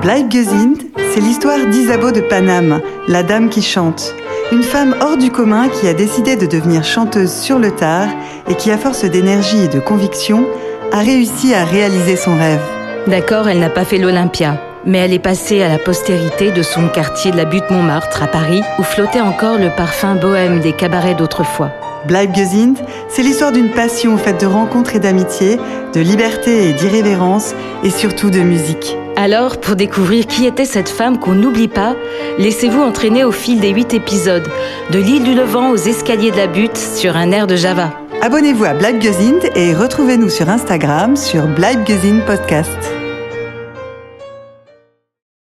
Bleibgesind, c'est l'histoire d'Isabeau de Paname, la dame qui chante. Une femme hors du commun qui a décidé de devenir chanteuse sur le tard et qui, à force d'énergie et de conviction, a réussi à réaliser son rêve. D'accord, elle n'a pas fait l'Olympia, mais elle est passée à la postérité de son quartier de la butte Montmartre à Paris, où flottait encore le parfum bohème des cabarets d'autrefois. Bleibgesind, c'est l'histoire d'une passion faite de rencontres et d'amitié, de liberté et d'irrévérence, et surtout de musique. Alors, pour découvrir qui était cette femme qu'on n'oublie pas, laissez-vous entraîner au fil des huit épisodes, de l'île du Levant aux escaliers de la butte sur un air de Java. Abonnez-vous à Bleibgesind et retrouvez-nous sur Instagram sur Bleibgesind Podcast.